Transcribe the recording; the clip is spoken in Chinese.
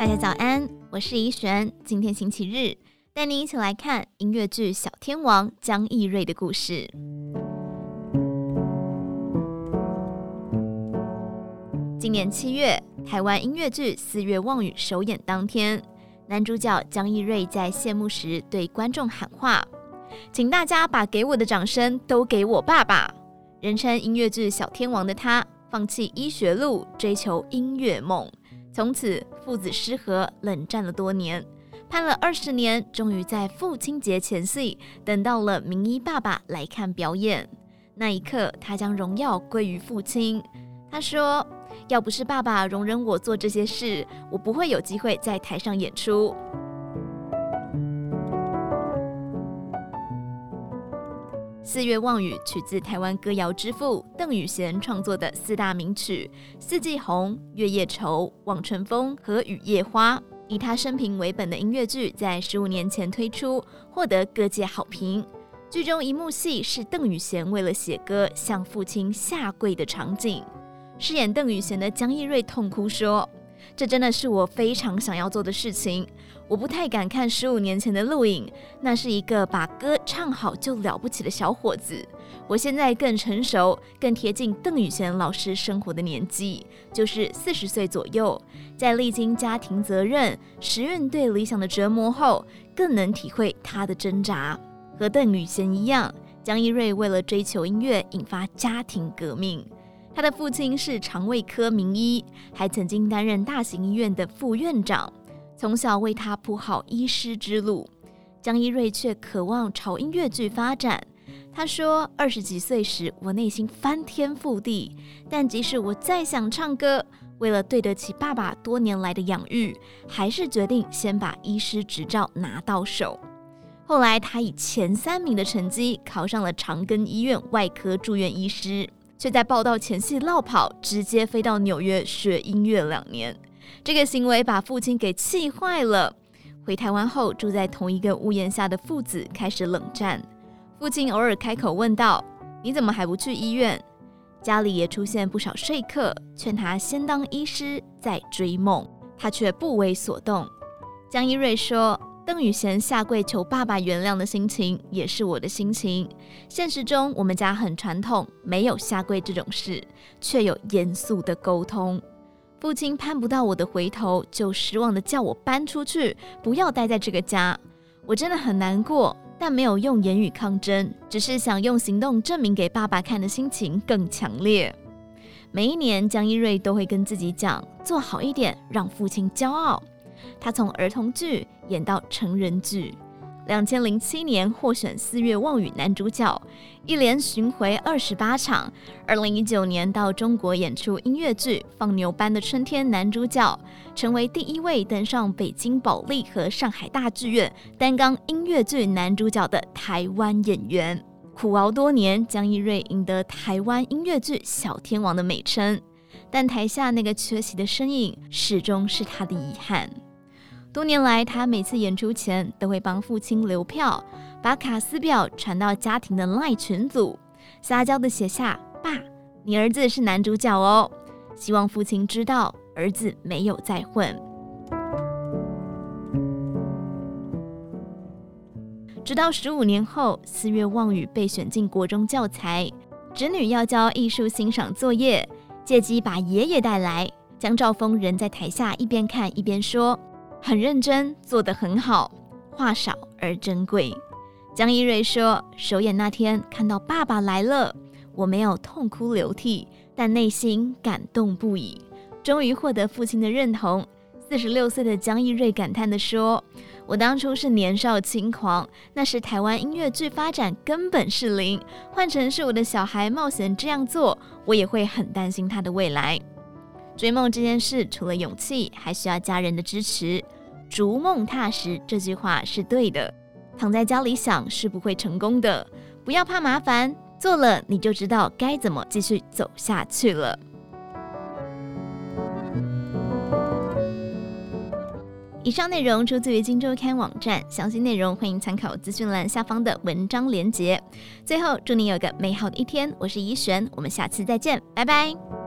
大家早安，我是怡璇。今天星期日，带您一起来看音乐剧《小天王》江逸瑞的故事。今年七月，台湾音乐剧《四月望雨》首演当天，男主角江逸瑞在谢幕时对观众喊话：“请大家把给我的掌声都给我爸爸。”人称音乐剧小天王的他，放弃医学路，追求音乐梦。从此父子失和，冷战了多年，盼了二十年，终于在父亲节前夕等到了名医爸爸来看表演。那一刻，他将荣耀归于父亲。他说：“要不是爸爸容忍我做这些事，我不会有机会在台上演出。”《四月望雨》取自台湾歌谣之父邓雨贤创作的四大名曲《四季红》《月夜愁》《望春风》和《雨夜花》，以他生平为本的音乐剧在十五年前推出，获得各界好评。剧中一幕戏是邓雨贤为了写歌向父亲下跪的场景，饰演邓雨贤的江逸瑞痛哭说：“这真的是我非常想要做的事情。”我不太敢看十五年前的录影，那是一个把歌唱好就了不起的小伙子。我现在更成熟，更贴近邓雨贤老师生活的年纪，就是四十岁左右。在历经家庭责任、时运对理想的折磨后，更能体会他的挣扎。和邓雨贤一样，江一瑞为了追求音乐，引发家庭革命。他的父亲是肠胃科名医，还曾经担任大型医院的副院长。从小为他铺好医师之路，江一瑞却渴望朝音乐剧发展。他说：“二十几岁时，我内心翻天覆地，但即使我再想唱歌，为了对得起爸爸多年来的养育，还是决定先把医师执照拿到手。”后来，他以前三名的成绩考上了长庚医院外科住院医师，却在报道前夕落跑，直接飞到纽约学音乐两年。这个行为把父亲给气坏了。回台湾后，住在同一个屋檐下的父子开始冷战。父亲偶尔开口问道：“你怎么还不去医院？”家里也出现不少说客，劝他先当医师再追梦，他却不为所动。江一瑞说：“邓宇贤下跪求爸爸原谅的心情，也是我的心情。现实中，我们家很传统，没有下跪这种事，却有严肃的沟通。”父亲盼不到我的回头，就失望地叫我搬出去，不要待在这个家。我真的很难过，但没有用言语抗争，只是想用行动证明给爸爸看的心情更强烈。每一年，江一瑞都会跟自己讲，做好一点，让父亲骄傲。他从儿童剧演到成人剧。两千零七年获选《四月望雨》男主角，一连巡回二十八场。二零一九年到中国演出音乐剧《放牛班的春天》男主角，成为第一位登上北京保利和上海大剧院担纲音乐剧男主角的台湾演员。苦熬多年，江一瑞赢得台湾音乐剧小天王的美称，但台下那个缺席的身影，始终是他的遗憾。多年来，他每次演出前都会帮父亲留票，把卡司表传到家庭的 LINE 群组，撒娇的写下：“爸，你儿子是男主角哦。”希望父亲知道儿子没有再混。直到十五年后，《四月望雨》被选进国中教材，侄女要交艺术欣赏作业，借机把爷爷带来。江兆峰人在台下一边看一边说。很认真，做得很好，话少而珍贵。江一瑞说：“首演那天看到爸爸来了，我没有痛哭流涕，但内心感动不已。终于获得父亲的认同。”四十六岁的江逸瑞感叹地说：“我当初是年少轻狂，那时台湾音乐剧发展根本是零。换成是我的小孩冒险这样做，我也会很担心他的未来。”追梦这件事，除了勇气，还需要家人的支持。逐梦踏实，这句话是对的。躺在家里想是不会成功的。不要怕麻烦，做了你就知道该怎么继续走下去了。以上内容出自于《今周刊》网站，详细内容欢迎参考资讯栏下方的文章连结。最后，祝你有个美好的一天。我是怡璇，我们下次再见，拜拜。